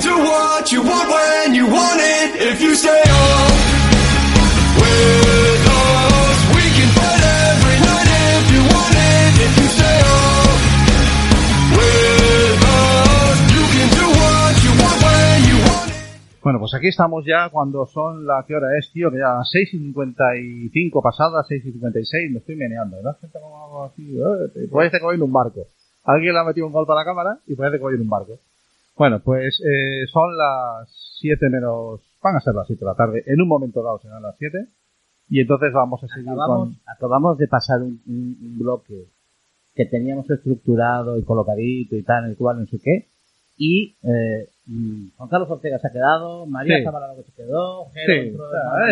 do what you want when you want it. If you want it. Bueno, pues aquí estamos ya cuando son la que hora es, tío, que ya las 6 y 55 pasadas, 6 y 56, me estoy meneando, ¿verdad? Como así, eh, parece que voy en un barco. Alguien le ha metido un golpe a la cámara y parece que voy en un barco. Bueno, pues eh, son las 7 menos, van a ser las 7 de la tarde, en un momento dado serán las 7, y entonces vamos a seguir Acabamos, con... acabamos de pasar un, un- un bloque que teníamos estructurado y colocadito y tal, en el cual no sé qué. Y eh, Juan Carlos Ortega se ha quedado, María Sí. Zabalado que se quedó, Jero Sí,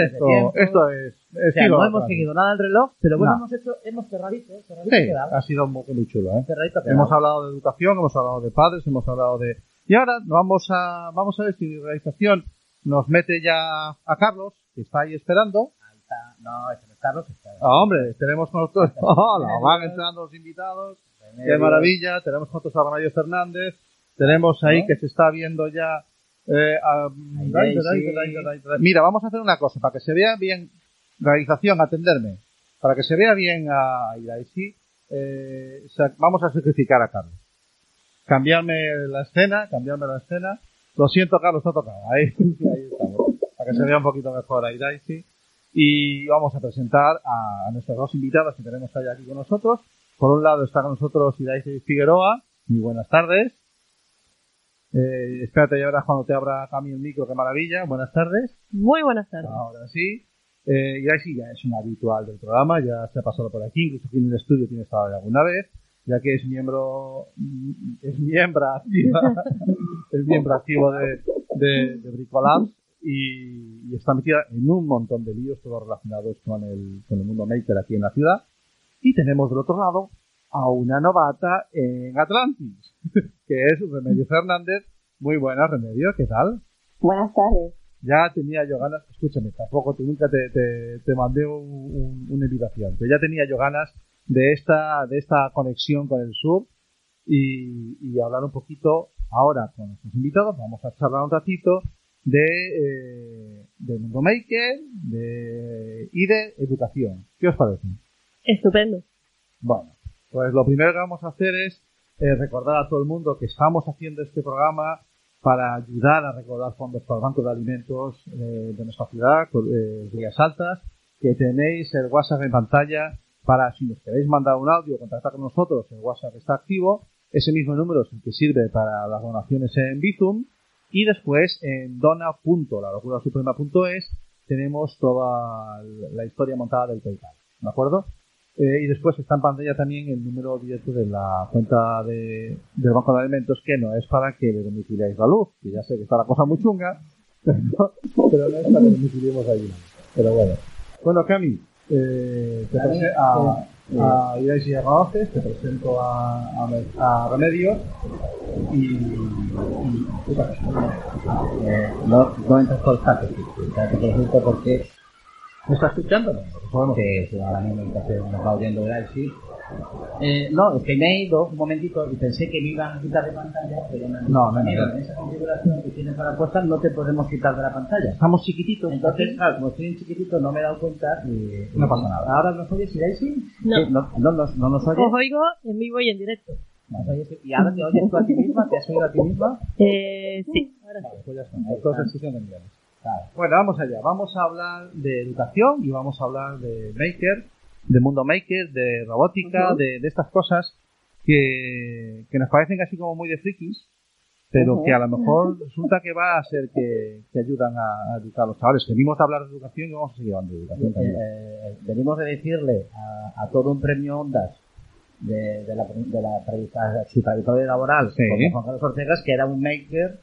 esto, esto es... O sea, no hemos seguido nada del reloj, pero bueno, No. hemos hecho, hemos cerradito, cerradito Sí, quedado. ha sido muy, muy chulo, ¿eh? Cerradito. Hemos hablado de educación, hemos hablado de padres, hemos hablado de... Y ahora vamos a, vamos a ver si realización nos mete ya a Carlos, que está ahí esperando. Ahí está. No, ese no es Carlos, está. Ah, hombre, tenemos con nosotros... ¡Hola! Van entrando los invitados. ¡Qué maravilla! Tenemos con nosotros a Remedio Fernández. Tenemos ahí que se está viendo ya... eh, a- Ahí. Mira, vamos a hacer una cosa, para que se vea bien... Realización, atenderme. Para que se vea bien a Daisy, eh, vamos a sacrificar a Carlos cambiarme la escena, cambiarme la escena. Lo siento, Carlos, ha tocado. Ahí, ahí estamos. Para que se vea un poquito mejor ahí, Daisy. Y vamos a presentar a, nuestras dos invitadas que tenemos ahí aquí con nosotros. Por un lado está con nosotros Daisy Figueroa. Muy buenas tardes. Eh, espérate, ya verás cuando te abra Cami el micro, qué maravilla. Buenas tardes. Muy buenas tardes. Ahora sí. Eh, Daisy ya es una habitual del programa, ya se ha pasado por aquí, incluso aquí en el estudio tiene estado alguna vez, ya que es miembro, es miembro activa, es miembro activo de, de, de Bricolabs y, y está metida en un montón de líos, todos relacionados con el, con el mundo maker aquí en la ciudad. Y tenemos del otro lado a una novata en Atlantis, que es Remedio Fernández. Muy buenas, Remedio, ¿qué tal? Buenas tardes. ya tenía yo ganas, escúchame, tampoco te, nunca te, te, te mandé un- un- una invitación, pero ya tenía yo ganas de esta, de esta conexión con el sur y, y hablar un poquito ahora con nuestros invitados, vamos a charlar un ratito de, eh, de Mundo Maker de, y de educación. ¿Qué os parece? Estupendo. Bueno, pues lo primero que vamos a hacer es eh, recordar a todo el mundo que estamos haciendo este programa para ayudar a recordar fondos para el Banco de Alimentos eh, de nuestra ciudad, eh, Rías Altas, que tenéis el WhatsApp en pantalla para si nos queréis mandar un audio contactar con nosotros, el WhatsApp está activo. Ese mismo número es el que sirve para las donaciones en Bizum. Y después en dona.lalocurasuprema.es tenemos toda la historia montada del PayPal. ¿De acuerdo? Eh, y después está en pantalla también el número directo de la cuenta de, del Banco de Alimentos, que no es para que le domiciliáis la luz, que ya sé que está la cosa muy chunga, pero, pero no es para que domiciliemos. Pero bueno. Bueno, Cami, eh, te A presento a, a Gaoces, te presento a, a, a Remedio y, y, Eh, no, no entras por escape, te pregunto porque ¿me está escuchando? Que si ahora mismo está- nos va oyendo Galaxy. Eh, no, es que me he ido un momentito y pensé que me iban a quitar de pantalla, pero no. No, no, no. En esa configuración que tienes para puesta no te podemos quitar de la pantalla. Estamos chiquititos, Entonces, claro, como estoy en chiquitito, no me he dado cuenta y... No pasa nada. ¿Ahora nos oyes, Daisy? No. Sí, no, no, nos- no nos oyes. Os oigo en vivo y en directo. ¿Y ahora te oyes tú a ti misma? ¿Te has oído a ti misma? Eh, sí, ahora sí. Pues ya está, entonces. Bueno, vamos allá. Vamos a hablar de educación y vamos a hablar de maker, de mundo maker, de robótica, de, de estas cosas que, que nos parecen así como muy de frikis, pero Ujú. que a lo mejor resulta que va a ser que, que ayudan a, a educar a los chavales. Venimos a hablar de educación y vamos a seguir hablando de educación también. Eh, venimos de decirle a, a todo un premio Ondas de, de la, de la su trayectoria laboral Sí. como Juan Carlos Ortegas que era un maker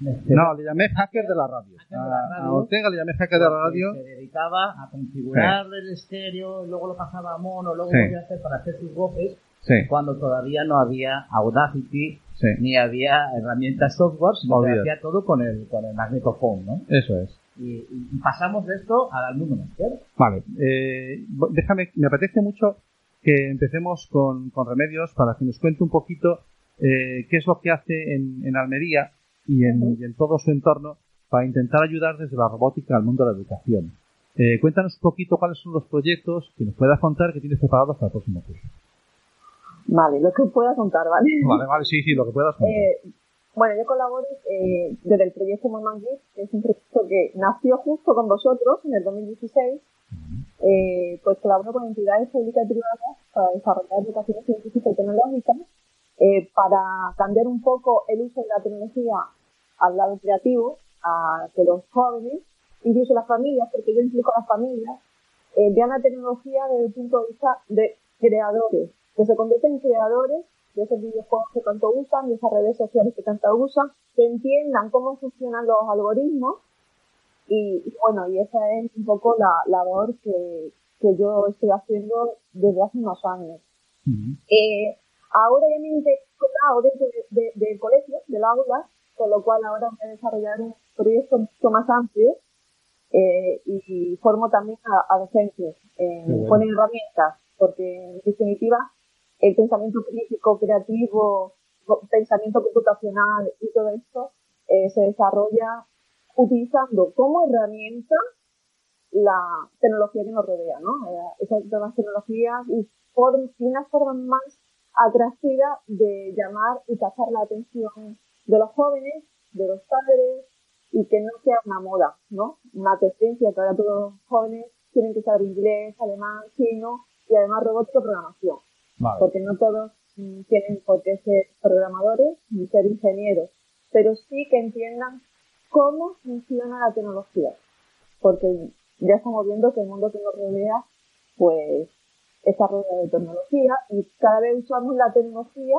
No, le llamé hacker de la radio. De la radio. a Ortega le llamé hacker de la radio. se dedicaba a configurar el estéreo luego lo pasaba a mono luego Sí. volvía a hacer para hacer sus voces Sí, cuando todavía no había Audacity ni había herramientas software sino que hacía todo con el con el magnetophone ¿no? eso es. y, pasamos de esto al mundo maker Vale, eh, déjame, me apetece mucho que empecemos con, con Remedios para que nos cuente un poquito eh, qué es lo que hace en, en Almería y en, y en todo su entorno para intentar ayudar desde la robótica al mundo de la educación. Eh, cuéntanos un poquito cuáles son los proyectos que nos puedas contar que tienes preparados para el próximo curso. Vale, lo que pueda contar, ¿vale? Vale, vale, sí, sí, lo que puedas contar. Eh, bueno, yo colaboro eh, desde el proyecto Geek, que es un proyecto que nació justo con vosotros en el 2016. Eh, pues colaboro con entidades públicas y privadas para desarrollar educación científica y tecnológica, eh, para cambiar un poco el uso de la tecnología al lado creativo, a que los jóvenes, incluso las familias, porque yo implico a las familias, eh, vean la tecnología desde el punto de vista de creadores, que se convierten en creadores de esos videojuegos que tanto usan, de esas redes sociales que tanto usan, que entiendan cómo funcionan los algoritmos y, y bueno, y esa es un poco la labor que, que yo estoy haciendo desde hace unos años. Eh, ahora ya me he incorporado dentro de- de- del colegio, del aula, con lo cual ahora voy a desarrollar un proyecto mucho más amplio eh, y, formo también a, a docentes eh, bueno. con herramientas, porque en definitiva el pensamiento crítico, creativo, pensamiento computacional y todo esto eh, se desarrolla utilizando como herramienta la tecnología que nos rodea, ¿no? Eh, esas nuevas tecnologías y, form- y una forma más atractiva de llamar y captar la atención de los jóvenes, de los padres y que no sea una moda, ¿no? Una tendencia que ahora todos los jóvenes tienen que saber inglés, alemán, chino y además robótica programación Vale. porque no todos mm, tienen por qué ser programadores ni ser ingenieros, pero sí que entiendan cómo funciona la tecnología, porque ya estamos viendo que el mundo que nos rodea, pues, está rodeado de tecnología y cada vez usamos la tecnología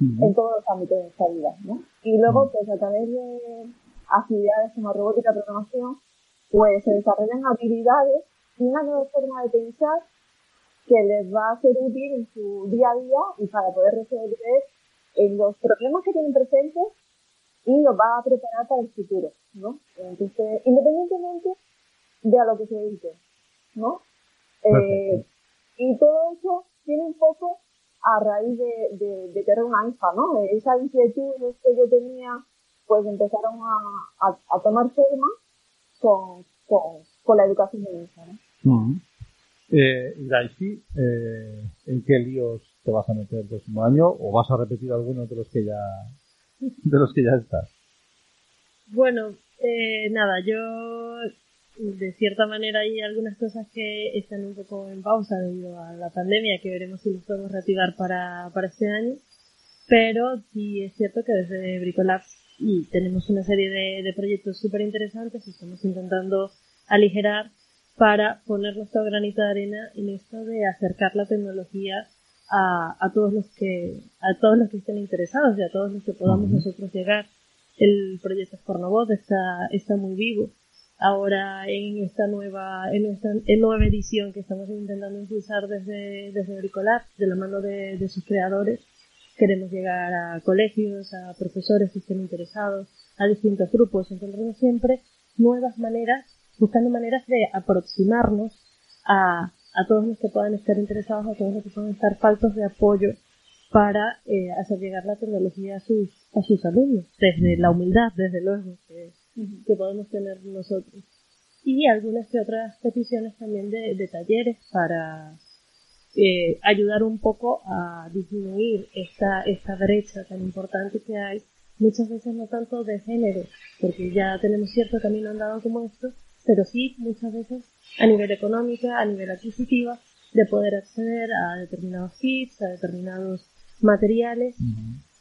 Ujú. en todos los ámbitos de nuestra vida, ¿no? Y luego, pues, a través de actividades como robótica, programación, pues se desarrollan habilidades y una nueva forma de pensar que les va a ser útil en su día a día y para poder resolver en los problemas que tienen presentes y los va a preparar para el futuro, ¿no? Entonces, independientemente de a lo que se dedique, ¿no? Eh. Y todo eso tiene un poco a raíz de, de, de tener una hija, ¿no? Esa inquietud que yo tenía, pues empezaron a, a, a tomar forma con, con, con la educación de mi hija, ¿no? Ujú. Eh, Iraisi, eh, ¿en qué líos te vas a meter el próximo año o vas a repetir algunos de los que ya de los que ya estás? Bueno, eh, nada, yo de cierta manera hay algunas cosas que están un poco en pausa debido a la pandemia que veremos si los podemos reactivar para, para este año. Pero sí es cierto que desde Bricolab y tenemos una serie de, de proyectos súper interesantes y estamos intentando aligerar para poner nuestro granito de arena en esto de acercar la tecnología a, a todos los que a todos los que estén interesados y a todos los que podamos nosotros llegar. El proyecto Fornobot está, está muy vivo. Ahora en esta nueva, en esta nueva edición que estamos intentando impulsar desde, desde Bricolab, de la mano de, de sus creadores, queremos llegar a colegios, a profesores que estén interesados, a distintos grupos, encontrando siempre nuevas maneras, buscando maneras de aproximarnos a, a todos los que puedan estar interesados, a todos los que puedan estar faltos de apoyo para eh, hacer llegar la tecnología a sus, a sus alumnos, desde la humildad, desde luego, que, que podemos tener nosotros. Y algunas que otras peticiones también de, de talleres para eh, ayudar un poco a disminuir esta, esta brecha tan importante que hay, muchas veces no tanto de género, porque ya tenemos cierto camino andado como esto, pero sí muchas veces a nivel económico, a nivel adquisitivo, de poder acceder a determinados kits, a determinados materiales,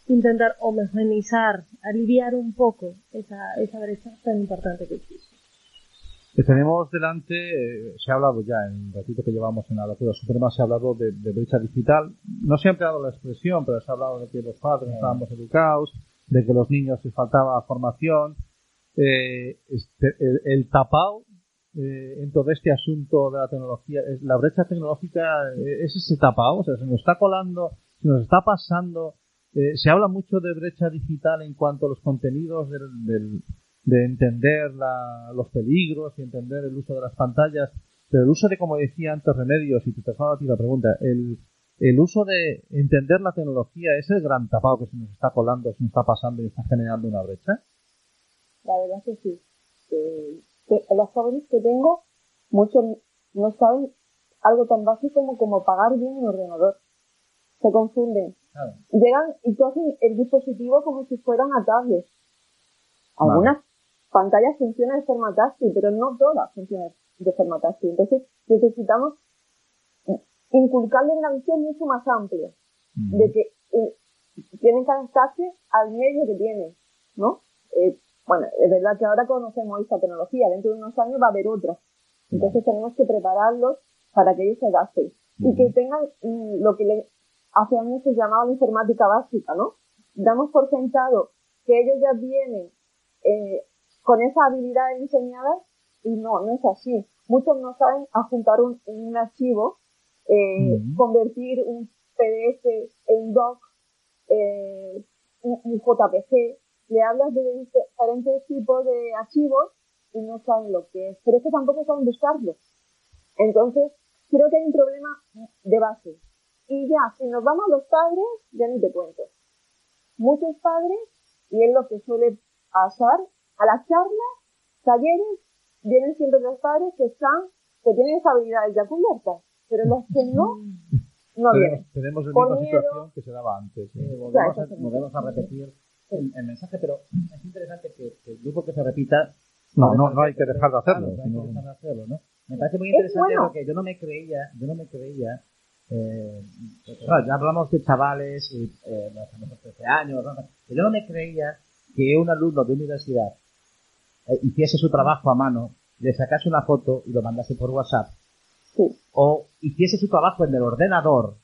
intentar homogeneizar, aliviar un poco esa, esa brecha tan importante que existe. Que tenemos delante, eh, se ha hablado ya en el ratito que llevamos en la locura suprema, se ha hablado de, de brecha digital. No se ha empleado la expresión, pero se ha hablado de que los padres no estábamos educados, de que los niños les faltaba formación. Eh, este, el, el tapao eh, en todo este asunto de la tecnología, la brecha tecnológica eh, es ese tapao, o sea, se nos está colando, se nos está pasando. Eh, se habla mucho de brecha digital en cuanto a los contenidos del, de entender la- los peligros y entender el uso de las pantallas, pero el uso de, como decía antes Remedios, y te pasaba a ti la pregunta, el, el uso de entender la tecnología es el gran tapado que se nos está colando, se nos está pasando y está generando una brecha. La verdad que sí. Eh, que los jóvenes que tengo, muchos no saben algo tan básico como, como pagar bien un ordenador. Se confunden. Claro. Llegan y cogen el dispositivo como si fuera una tablet. Algunas pantallas funcionan de forma táctil, pero no todas funcionan de forma táctil. Entonces necesitamos inculcarles una visión mucho más amplia de que eh, tienen que adaptarse al medio que tienen, ¿no? Eh, bueno, es verdad que ahora conocemos esta tecnología, dentro de unos años va a haber otra. Entonces tenemos que prepararlos para que ellos se adapten y que tengan mm, lo que le, hace años se llamaba la informática básica, ¿no? Damos por sentado que ellos ya vienen eh, con esas habilidades enseñadas y no, no es así. Muchos no saben adjuntar un, un archivo, eh, convertir un PDF en doc, eh, un, un JPG, le hablas de diferentes tipos de archivos y no saben lo que es, pero es que tampoco saben buscarlo. Entonces, creo que hay un problema de base. Y ya, si nos vamos a los padres, ya ni te cuento. Muchos padres, y es lo que suele pasar, a las charlas, talleres, vienen siempre los padres que están, que tienen esas habilidades ya cubiertas, pero los que no, no vienen. Tenemos, tenemos la Por misma miedo. situación que se daba antes. ¿eh? Volvemos, a, Claro, volvemos a repetir el, el mensaje, pero es interesante que, que el grupo que se repita. No, no, no hay que dejar de hacerlo. Claro, no hay que sino- dejar de hacerlo, ¿no? Me parece muy Es interesante bueno. porque yo no me creía, yo no me creía, eh, claro, ya hablamos de chavales, y, eh, famosos 13 años, ¿no? Pero yo no me creía que un alumno de universidad eh, hiciese su trabajo a mano, le sacase una foto y lo mandase por WhatsApp, Sí. o hiciese su trabajo en el ordenador,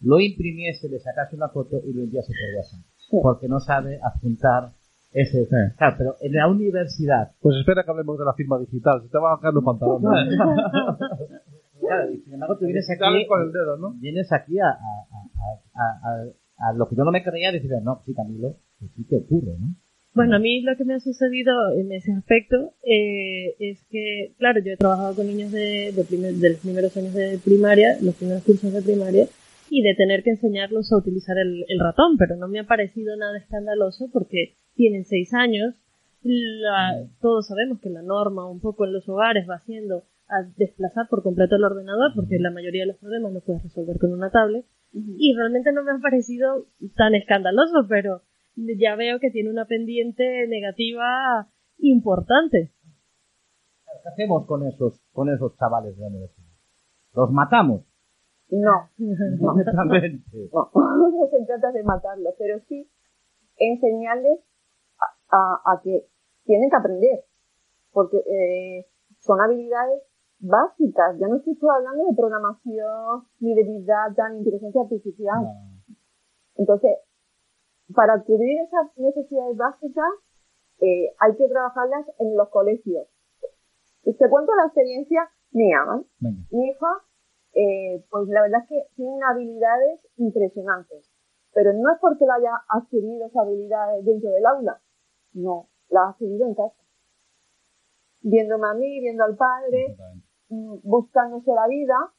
lo imprimiese, le sacase una foto y lo enviase por WhatsApp. Sí. Porque no sabe adjuntar ese. Claro, pero en la universidad. Pues espera que hablemos de la firma digital. Se te van a caer los pantalones. claro, y sin embargo, tú vienes aquí, con el dedo, ¿no? vienes aquí a, a, a, a, a- a lo que yo no me creía, decir, no, sí, Camilo, que sí que ocurre, ¿no? Bueno, a mí lo que me ha sucedido en ese aspecto eh, es que, claro, yo he trabajado con niños de, de, primer- de los primeros años de primaria, los primeros cursos de primaria, y de tener que enseñarlos a utilizar el, el ratón, pero no me ha parecido nada escandaloso porque tienen seis años, la- todos sabemos que la norma un poco en los hogares va siendo a desplazar por completo el ordenador porque la mayoría de los problemas los puedes resolver con una tablet y realmente no me ha parecido tan escandaloso, pero ya veo que tiene una pendiente negativa importante. ¿Qué hacemos con esos, con esos chavales de la universidad? ¿Los matamos? No, no, no se trata de matarlos, pero sí enseñarles a, a- a que tienen que aprender, porque eh, son habilidades básicas. Ya no estoy hablando de programación, ni de big data, ni inteligencia artificial. Entonces, para cubrir esas necesidades básicas, eh, hay que trabajarlas en los colegios. Y te cuento la experiencia mía. Mi hija, eh, pues la verdad es que tiene habilidades impresionantes. Pero no es porque la haya adquirido esas habilidades dentro del aula. No, la ha adquirido en casa. Viéndome a mí, viendo al padre, buscándose la vida.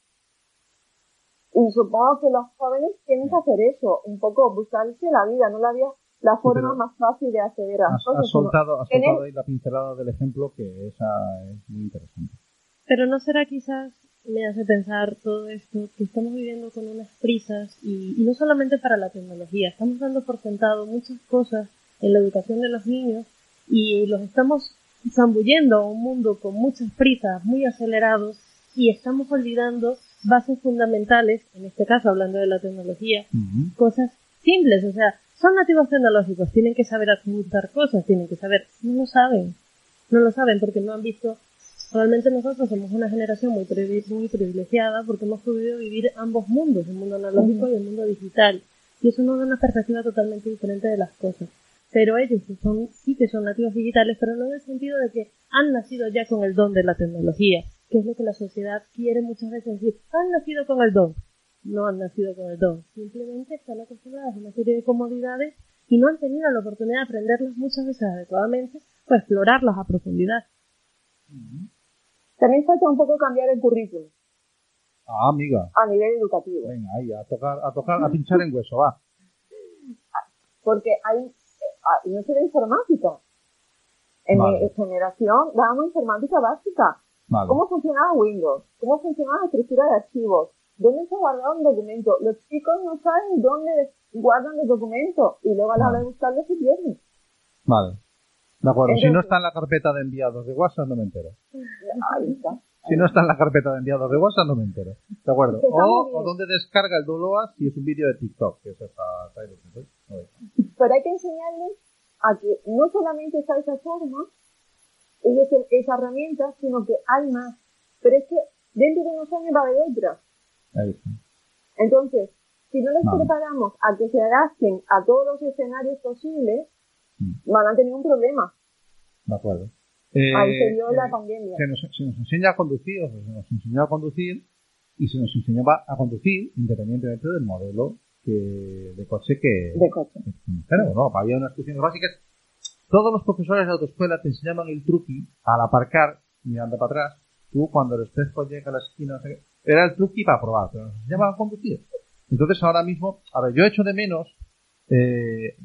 Y supongo que los jóvenes tienen que hacer eso, un poco buscarse la vida, no la vida, la forma pero más fácil de acceder a las cosas. has soltado, has soltado ahí la pincelada del ejemplo que esa es muy interesante. Pero no será quizás, me hace pensar todo esto, que estamos viviendo con unas prisas y, y no solamente para la tecnología, estamos dando por sentado muchas cosas en la educación de los niños y los estamos zambullendo a un mundo con muchas prisas, muy acelerados y estamos olvidando bases fundamentales, en este caso hablando de la tecnología, cosas simples, o sea, son nativos tecnológicos, tienen que saber adjuntar cosas, tienen que saber, no lo saben, no lo saben porque no han visto, realmente nosotros somos una generación muy, muy privilegiada porque hemos podido vivir ambos mundos, el mundo analógico y el mundo digital, y eso nos da una perspectiva totalmente diferente de las cosas. Pero ellos que son, sí que son nativos digitales, pero no en el sentido de que han nacido ya con el don de la tecnología, que es lo que la sociedad quiere muchas veces decir, han nacido con el don no han nacido con el don. Simplemente están acostumbradas a una serie de comodidades y no han tenido la oportunidad de aprenderlas muchas veces adecuadamente o explorarlas a profundidad. También falta un poco cambiar el currículum. Ah, amiga. a nivel educativo. Venga, ahí, a tocar, a tocar, a pinchar en hueso, va. Porque hay, no sé de informática. En Vale. mi generación dábamos informática básica. Vale. ¿Cómo funcionaba Windows? ¿Cómo funcionaba la estructura de archivos? ¿Dónde se guardaba un documento? Los chicos no saben dónde guardan los documentos y luego a la hora de buscarlos se pierden. Vale. De acuerdo. Si no está en la carpeta de enviados de WhatsApp, no me entero. Ahí está. Si no está en la carpeta de enviados de WhatsApp, no me entero. De acuerdo. O, o dónde descarga el Duloa si es un vídeo de TikTok, que eso está, está ahí lo que estoy. A ver. Pero hay que enseñarles a que no solamente está esa forma, y ese- esa herramienta, sino que hay más. Pero es que dentro de unos años va a haber otras. Ahí está. Entonces, si no les preparamos a que se adapten a todos los escenarios posibles, Mm. van a tener un problema. De acuerdo. Ahí Eh, se dio la eh, pandemia. se nos, se nos enseña a conducir, o sea, se nos enseñó a conducir y se nos enseñaba a conducir independientemente del modelo que, de coche que, de coche. tenemos, ¿no? Había unas cuestiones básicas. Todos los profesores de autoescuela te enseñaban el truqui al aparcar mirando para atrás. Tú, cuando el espejo llega a la esquina, era el truqui para probar, pero nos enseñaban a conducir. Entonces, ahora mismo, a ver, yo echo de menos, eh,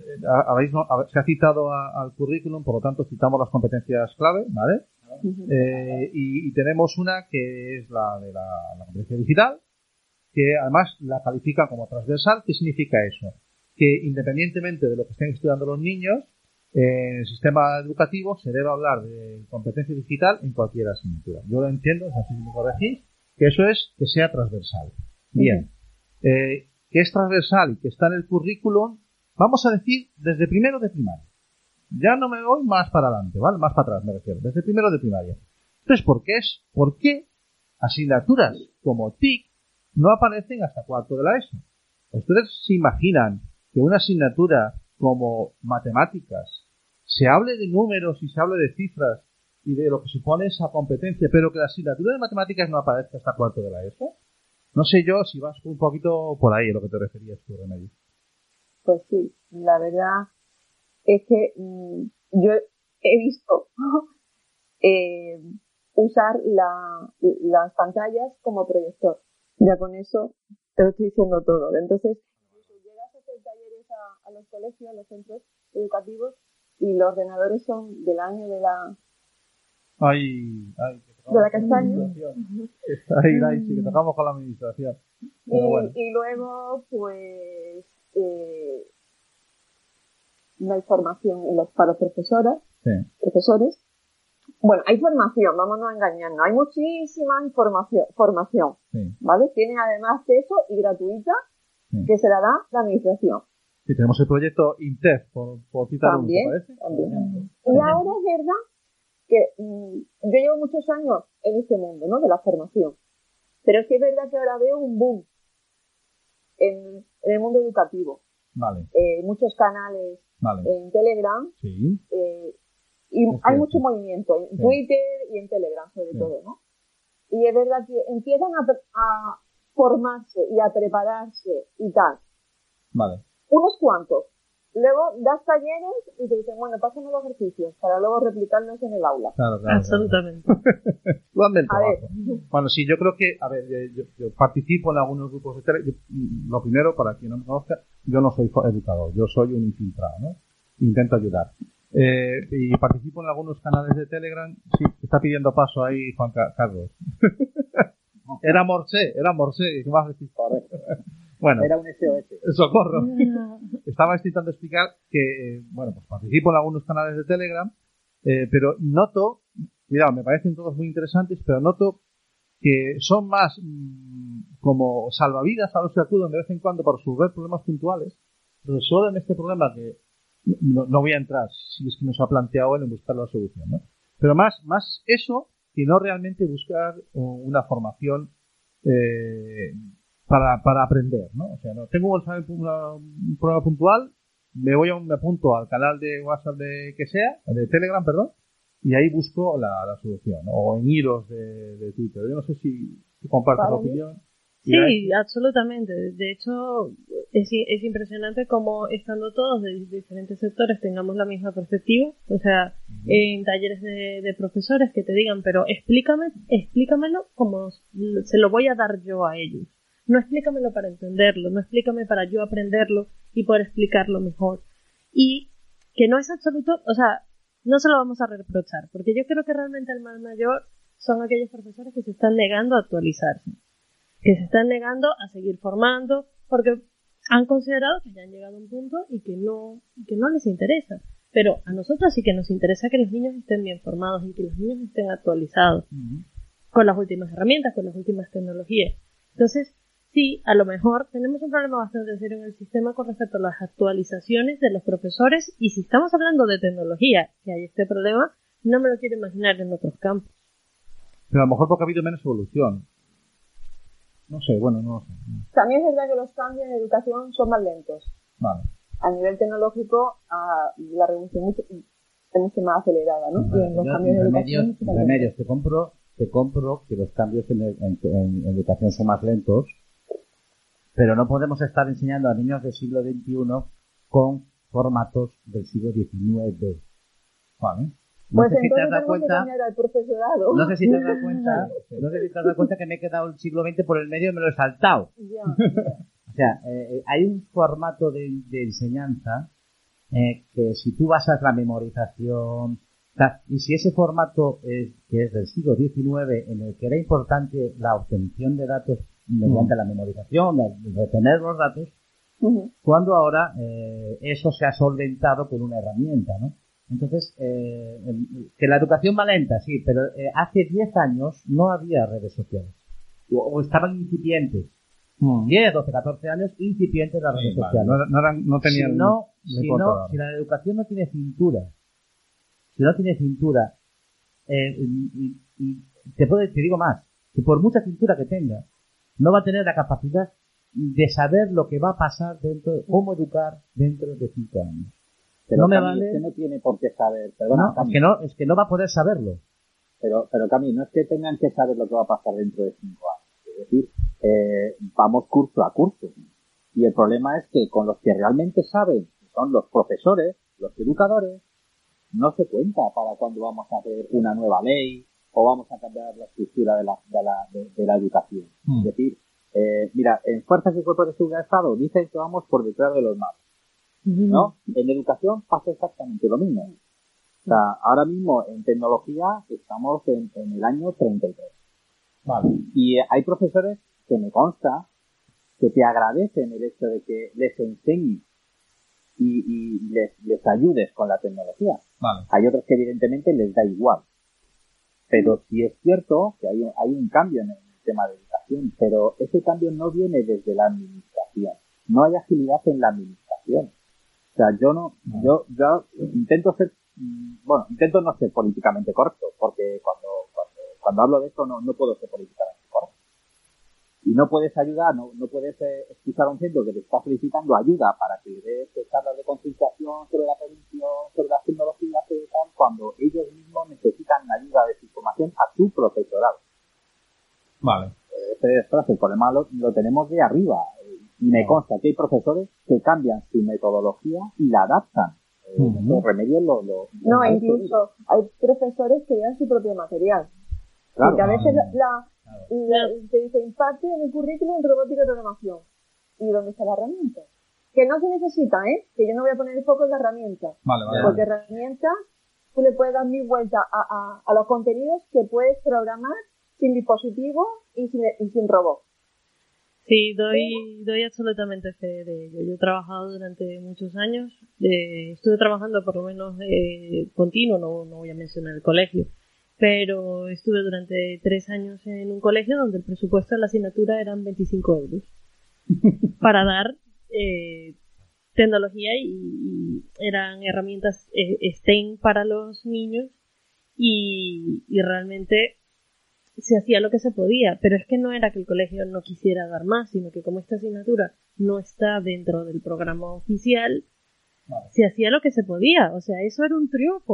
ver, se ha citado a- al currículum, por lo tanto, citamos las competencias clave, ¿vale? Eh, y, y tenemos una que es la de la, la competencia digital, que además la califican como transversal. ¿Qué significa eso? Que independientemente de lo que estén estudiando los niños, en el sistema educativo se debe hablar de competencia digital en cualquier asignatura. Yo lo entiendo, no sé si me corregís, que eso es que sea transversal. Bien. Eh, que es transversal y que está en el currículum, vamos a decir, desde primero de primaria. Ya no me voy más para adelante, ¿vale? Más para atrás me refiero, desde primero de primaria. Entonces, ¿por qué es? ¿Por qué asignaturas como TIC no aparecen hasta cuarto de la ESO? ¿Ustedes se imaginan que una asignatura como matemáticas se hable de números y se hable de cifras y de lo que supone esa competencia, pero que la asignatura de matemáticas no aparezca hasta cuarto de la ESO? No sé yo si vas un poquito por ahí a lo que te referías tú, Remedio. Pues sí, la verdad es que mm, yo he visto eh, usar la, las pantallas como proyector. Ya con eso te lo estoy diciendo todo. Entonces, llegas a hacer talleres a, a los colegios, a los centros educativos, y los ordenadores son del año de la... Ay, ay, que De la castaña. Ay, ay, sí, que tocamos con la administración. Pero y, bueno. y luego, pues, eh, no hay formación en los, para los profesores, Sí, profesores. Bueno, hay formación, vámonos a engañarnos. Hay muchísima información, formación, sí. ¿vale? Tienen además acceso y gratuita Sí. que se la da la administración. Sí, tenemos el proyecto INTEF, por, por citar uno, ¿te También, parece? también. Y ahora es verdad que mm, yo llevo muchos años en este mundo, ¿no? De la formación. Pero es que es verdad que ahora veo un boom en, en el mundo educativo. Vale, Eh, muchos canales vale. en Telegram Sí, eh, y hay mucho movimiento en. Twitter y en Telegram sobre todo, ¿no? Y es verdad que empiezan a, formarse y a prepararse y tal. vale. Unos cuantos. Luego das talleres y te dicen, bueno, pásenme los ejercicios para luego replicarlos en el aula. Claro, claro. Absolutamente. Bueno, sí, yo creo que, a ver, yo, yo participo en algunos grupos de tele. yo, lo primero, para quien no me conozca, yo no soy educador, yo soy un infiltrado, ¿no? Intento ayudar. Eh, y participo en algunos canales de Telegram. Sí, está pidiendo paso ahí Juan Ca- Carlos. era Morse, era Morse. ¿Qué más bueno, Era un SOS. socorro. Estaba intentando explicar que, eh, bueno, pues participo en algunos canales de Telegram, eh, pero noto, cuidado, me parecen todos muy interesantes, pero noto que son más mm, como salvavidas a los que acuden de vez en cuando para resolver problemas puntuales, resuelven este problema que no, no voy a entrar si es que nos ha planteado él en buscar la solución, ¿no? Pero más, más eso que no realmente buscar uh, una formación eh, para, para aprender, ¿no? O sea, no tengo una- un problema puntual, me voy a un, me apunto al canal de WhatsApp de que sea, de Telegram, perdón, y ahí busco la, la solución, ¿no? o en hilos de, de Twitter. Yo no sé si, si compartes la opinión. Sí, absolutamente. De hecho, es, impresionante como estando todos de diferentes sectores tengamos la misma perspectiva. O sea, en talleres de, de profesores que te digan, pero explícame, explícamelo como se lo voy a dar yo a ellos. No explícamelo para entenderlo, no explícame para yo aprenderlo y poder explicarlo mejor. Y que no es absoluto, o sea, no se lo vamos a reprochar, porque yo creo que realmente el mal mayor son aquellos profesores que se están negando a actualizarse que se están negando a seguir formando porque han considerado que ya han llegado a un punto y que no, que no les interesa. Pero a nosotros sí que nos interesa que los niños estén bien formados y que los niños estén actualizados con las últimas herramientas, con las últimas tecnologías. Entonces, sí, a lo mejor tenemos un problema bastante serio en el sistema con respecto a las actualizaciones de los profesores y si estamos hablando de tecnología, que hay este problema, no me lo quiero imaginar en otros campos. Pero a lo mejor porque ha habido menos evolución. No sé, bueno, no lo sé. También es verdad que los cambios en educación son más lentos. Vale. A nivel tecnológico, ah, la revolución mucho- es mucho más acelerada, ¿no? y en los Yo, cambios educación remedios, lentos. remedios, te compro, te compro que los cambios en, en- en educación son más lentos, pero no podemos estar enseñando a niños del siglo XXI con formatos del siglo XIX. Vale. No Pues sé si te has dado cuenta, no sé si te has dado cuenta, no sé si te has dado cuenta que me he quedado el siglo XX por el medio y me lo he saltado. Ya. O sea, eh, eh, hay un formato de, de enseñanza eh, que si tú basas la memorización, y si ese formato es, que es del siglo XIX, en el que era importante la obtención de datos mediante la memorización, retener los datos, cuando ahora eh, eso se ha solventado con una herramienta, ¿no? Entonces, eh, em, que la educación va lenta, sí, pero eh, hace 10 años no había redes sociales. O, o estaban incipientes. 10, 12, 14 años, incipientes las redes Sí, vale. sociales. No, no, eran- no tenían si no, si, no- la educación no tiene cintura, si no tiene cintura, eh, y, y te, puedo, te digo más, que por mucha cintura que tenga, no va a tener la capacidad de saber lo que va a pasar dentro, cómo educar dentro de 5 años. Pero no me Cami, vale- es que no tiene por qué saber, perdona, No, es que no, es que no va a poder saberlo. pero, pero Cami, no es que tengan que saber lo que va a pasar dentro de cinco años. Es decir, eh, vamos curso a curso. Y el problema es que con los que realmente saben, que son los profesores, los educadores, no se cuenta para cuando vamos a hacer una nueva ley o vamos a cambiar la estructura de la, de la, de, de la educación. Mm. Es decir, eh, mira, en Fuerzas y Cuerpos de Seguridad del Estado dicen que vamos por detrás de los malos. ¿No? En educación pasa exactamente lo mismo. O sea, ahora mismo en tecnología estamos en, en el año 33. Vale. Y hay profesores que me consta que te agradecen el hecho de que les enseñes y, y les, les ayudes con la tecnología. Vale. Hay otros que evidentemente les da igual. Pero sí es cierto que hay un, hay un cambio en el tema de educación, pero ese cambio no viene desde la administración. No hay agilidad en la administración. O sea, yo no, yo, yo intento ser, mm, bueno, intento no ser políticamente correcto, porque cuando, cuando, cuando hablo de esto no, no puedo ser políticamente correcto. Y no puedes ayudar, no, no puedes eh, escuchar a un centro que te está solicitando ayuda para que le des eh, charlas de concienciación sobre la prevención, sobre las tecnologías y tal, cuando ellos mismos necesitan ayuda de su formación a su profesorado. Vale. Este es el problema lo, lo tenemos de arriba. Y me consta que hay profesores que cambian su metodología y la adaptan. Eh, Ujú. Los remedios lo, lo- No, lo- incluso hay profesores que llevan su propio material. Claro. Porque a veces la, la, Claro. la- te dice imparte en el currículum robótica y programación. ¿Y dónde está la herramienta? Que no se necesita, ¿eh? Que yo no voy a poner el foco en la herramienta. Vale, vale. Porque herramienta, tú le puedes dar mil vueltas a, a, a los contenidos que puedes programar sin dispositivo y sin, y sin robot. Sí, doy, doy absolutamente fe de ello. Yo he trabajado durante muchos años, eh, estuve trabajando por lo menos eh, continuo, no, no voy a mencionar el colegio, pero estuve durante tres años en un colegio donde el presupuesto de la asignatura eran 25 euros para dar eh, tecnología y, y eran herramientas eh, STEM para los niños y, y realmente se hacía lo que se podía, pero es que no era que el colegio no quisiera dar más, sino que como esta asignatura no está dentro del programa oficial, se hacía lo que se podía, o sea, eso era un triunfo.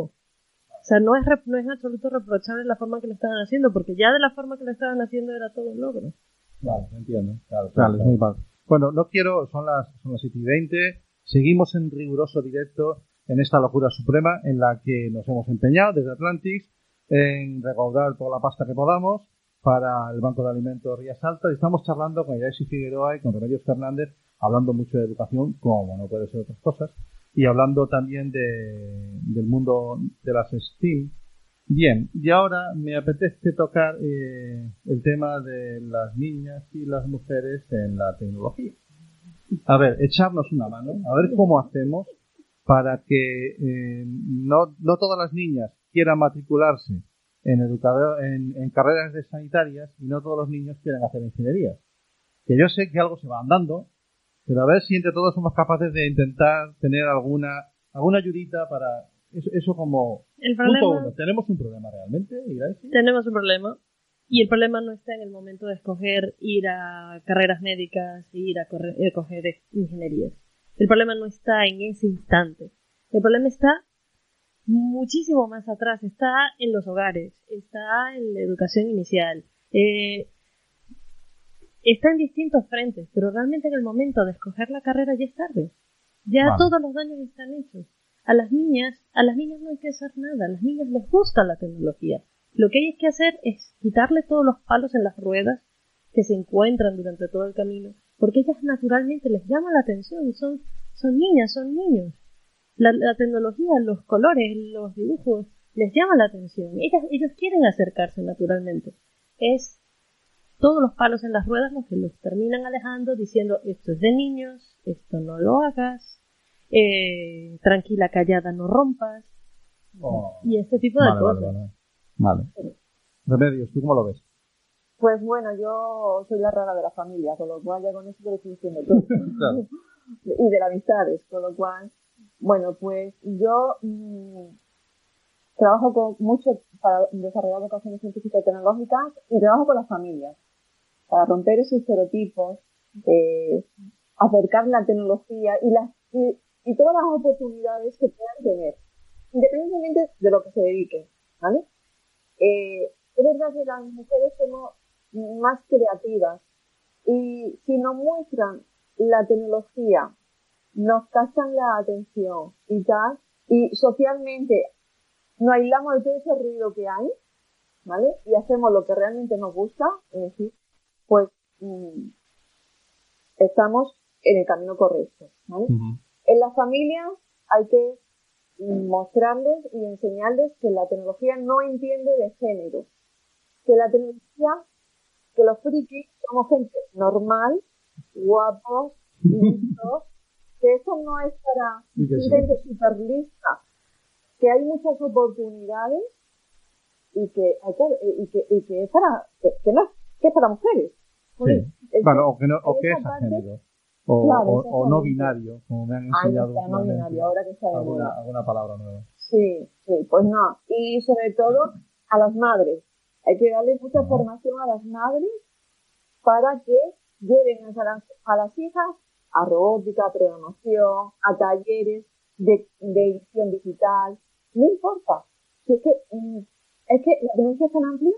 O sea, no es, no es en absoluto reprochable la forma que lo estaban haciendo, porque ya de la forma que lo estaban haciendo era todo un logro. Vale, entiendo. Claro, claro, es muy mal. Bueno, no quiero, son las, son las 7 y 20, seguimos en riguroso directo en esta locura suprema en la que nos hemos empeñado desde Atlantis en recaudar toda la pasta que podamos para el Banco de Alimentos Rías Altas estamos charlando con Yaisi Figueroa y con Remedios Fernández hablando mucho de educación, como no puede ser otras cosas, y hablando también de, del mundo de las STEAM. Bien, y ahora me apetece tocar eh, el tema de las niñas y las mujeres en la tecnología. A ver, echarnos una mano, a ver cómo hacemos para que eh, no, no todas las niñas quieran matricularse en, educador, en, en carreras de sanitarias y no todos los niños quieran hacer ingeniería. Que yo sé que algo se va andando, pero a ver si entre todos somos capaces de intentar tener alguna alguna ayudita para eso, eso como El punto problema, uno. ¿Tenemos un problema realmente, tenemos un problema. Y el problema no está en el momento de escoger ir a carreras médicas y ir a corre- eh, coger ingenierías. El problema no está en ese instante. El problema está muchísimo más atrás. Está en los hogares, está en la educación inicial, eh, está en distintos frentes, pero realmente en el momento de escoger la carrera ya es tarde. Ya Vale. todos los daños están hechos. A las niñas, a las niñas no hay que hacer nada, a las niñas les gusta la tecnología. Lo que hay que hacer es quitarle todos los palos en las ruedas que se encuentran durante todo el camino, porque ellas naturalmente les llama la atención, son, son niñas, son niños. La, la tecnología, los colores, los dibujos, les llama la atención. Ellas, ellos quieren acercarse naturalmente. Es todos los palos en las ruedas los que los terminan alejando diciendo esto es de niños, esto no lo hagas, eh, tranquila, callada, no rompas, Oh, y este tipo de vale, vale, cosas. vale. Vale. Remedios, ¿tú cómo lo ves? Pues bueno, yo soy la rara de la familia, con lo cual ya con eso te lo estoy diciendo todo. Claro. y de las amistades, con lo cual, bueno, pues yo mm, trabajo con mucho para desarrollar vocaciones científicas y tecnológicas y trabajo con las familias para romper esos estereotipos, eh, acercar la tecnología y las y, y todas las oportunidades que puedan tener, independientemente de lo que se dediquen, ¿vale? Eh, es verdad que las mujeres somos más creativas y si nos muestran la tecnología, nos captan la atención y tal, y socialmente nos aislamos de todo ese ruido que hay, ¿vale? Y hacemos lo que realmente nos gusta, es decir, pues mm, estamos en el camino correcto, ¿vale? En las familias hay que mostrarles y enseñarles que la tecnología no entiende de género, que la tecnología, que los frikis somos gente normal, guapos, listos, que eso no es para que sí. gente super lista, que hay muchas oportunidades y que hay que, y que, y que es para, que, que no es, que es para mujeres. Sí. Es- Bueno, o que, no, o que es parte- género. O, Claro, o- o no binario, como me han enseñado está, no binario, ahora que está de alguna, moda. alguna palabra nueva. Sí, sí, pues no. Y sobre todo a las madres. Hay que darle mucha formación a las madres para que lleven a las, a las hijas a robótica, programación, a talleres de, de edición digital. No importa. Si es que, mm, es que la tecnología es tan amplia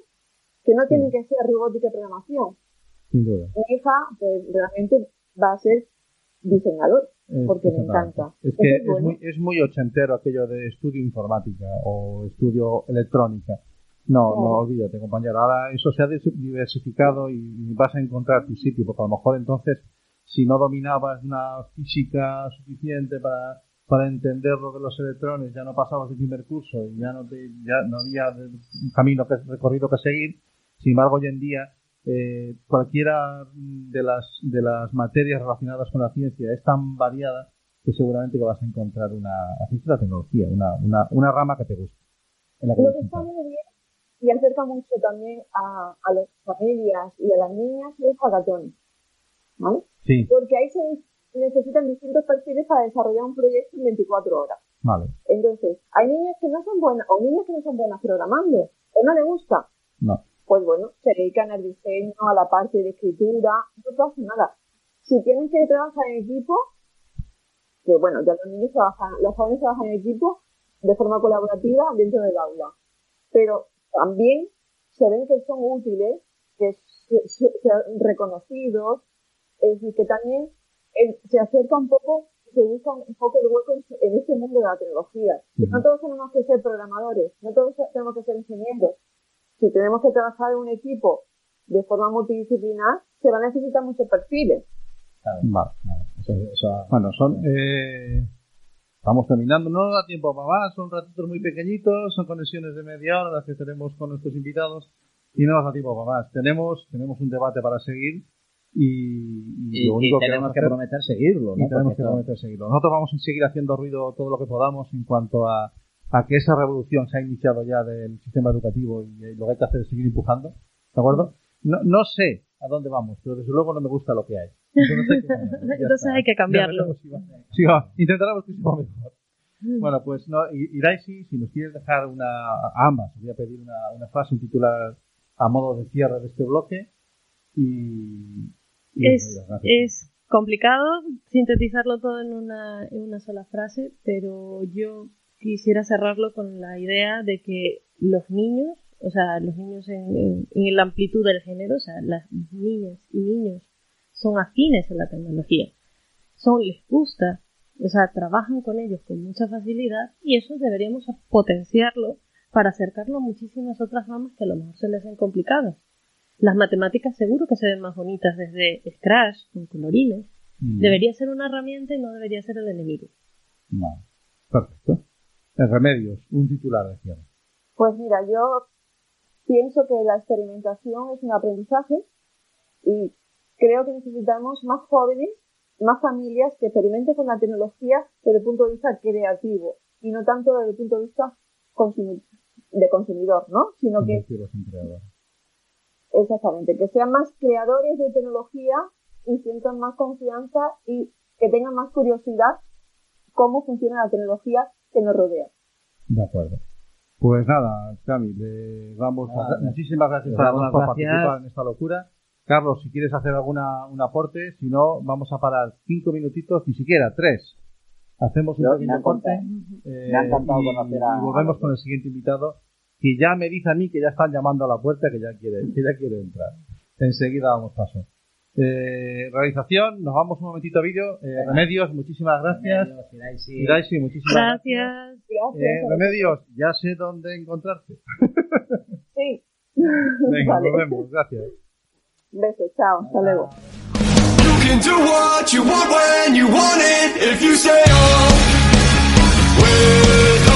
que no tiene que ser robótica y programación. Sin duda. Mi hija, pues realmente va a ser diseñador, Es- porque me encanta. Es que es bueno. muy, es muy ochentero aquello de estudio informática o estudio electrónica. No, Claro. no, olvídate, compañero. Ahora eso se ha diversificado y vas a encontrar tu sitio, porque a lo mejor entonces, si no dominabas una física suficiente para, para entender lo de los electrones, ya no pasabas el primer curso y ya no, te, ya no había un camino que, recorrido que seguir. Sin embargo, hoy en día, eh, cualquiera de las, de las materias relacionadas con la ciencia es tan variada que seguramente que vas a encontrar una, así la tecnología, una, una, una rama que te guste. En la que Lo que está muy bien y acerca mucho también a, a las familias y a las niñas es hackathon, ¿vale? Sí, Porque ahí se necesitan distintos perfiles para desarrollar un proyecto en 24 horas. vale. Entonces, hay niñas que no son buenas, o niñas que no son buenas programando, o no les gusta. No. Pues bueno, se dedican al diseño, a la parte de escritura, no pasa nada. Si tienen que trabajar en equipo, que bueno, ya los niños trabajan, los jóvenes trabajan en equipo de forma colaborativa dentro del aula. Pero también se ven que son útiles, que se- se- sean reconocidos, es decir, que también eh, se acerca un poco, se busca un poco el hueco en, en este mundo de la tecnología. No todos tenemos que ser programadores, no todos tenemos que ser ingenieros. Si tenemos que trabajar en un equipo de forma multidisciplinar, se van a necesitar muchos perfiles. Vale. Eso, eso- Bueno, son. Eh, estamos terminando. No nos da tiempo para más. Son ratitos muy pequeñitos. Son conexiones de media hora las que tenemos con nuestros invitados. Y no nos da tiempo para más. Tenemos, tenemos un debate para seguir. Y, y y, lo único y tenemos que hacer- prometer seguirlo, y tenemos Porque que prometer seguirlo. Nosotros vamos a seguir haciendo ruido todo lo que podamos en cuanto a, a que esa revolución se ha iniciado ya del sistema educativo y lo que hay que hacer es seguir empujando. ¿De acuerdo? No, no sé a dónde vamos, pero desde luego no me gusta lo que hay. Entonces hay que, cambiarlo. Entonces hay que va- va- intentaremos que sea mejor. Bueno, pues no, y- Iraisi, si nos quieres dejar una, a ambas, os voy a pedir una, una frase, un titular a modo de cierre de este bloque. Y Es, complicado sintetizarlo todo en una, en una sola frase, pero yo quisiera cerrarlo con la idea de que los niños, o sea, los niños en, en, en la amplitud del género, o sea, las niñas y niños son afines a la tecnología, son, les gusta, o sea, trabajan con ellos con mucha facilidad y eso deberíamos potenciarlo para acercarlo a muchísimas otras ramas que a lo mejor se les hacen complicadas. Las matemáticas seguro que se ven más bonitas desde Scratch, con colorines. Mm. Debería ser una herramienta y no debería ser el enemigo. Vale. Perfecto. En remedios, un titular de cierre. Pues mira, yo pienso que la experimentación es un aprendizaje y creo que necesitamos más jóvenes, más familias que experimenten con la tecnología desde el punto de vista creativo y no tanto desde el punto de vista consumi- de consumidor, ¿no? Sino que. Exactamente, que sean más creadores de tecnología y sientan más confianza y que tengan más curiosidad cómo funciona la tecnología que nos rodea. De acuerdo. Pues nada, Cami, le damos Nada, las- muchísimas gracias a todos por gracias. participar en esta locura. Carlos, si quieres hacer alguna un aporte, si no, vamos a parar cinco minutitos, ni siquiera tres. Hacemos un pequeño encantado. eh, Me ha encantado y, conocer a- y volvemos con el siguiente invitado, que ya me dice a mí que ya están llamando a la puerta, que ya quiere, que ya quiere entrar. Enseguida damos paso. Eh, realización, nos vamos un momentito a vídeo. Eh, Remedios, muchísimas gracias. Remedios, Iraisi. Iraisi, muchísimas gracias. Gracias. Gracias. Eh, Remedios, ya sé dónde encontrarte. Sí. Venga, Vale. nos vemos, gracias. Besos, chao, hasta luego. You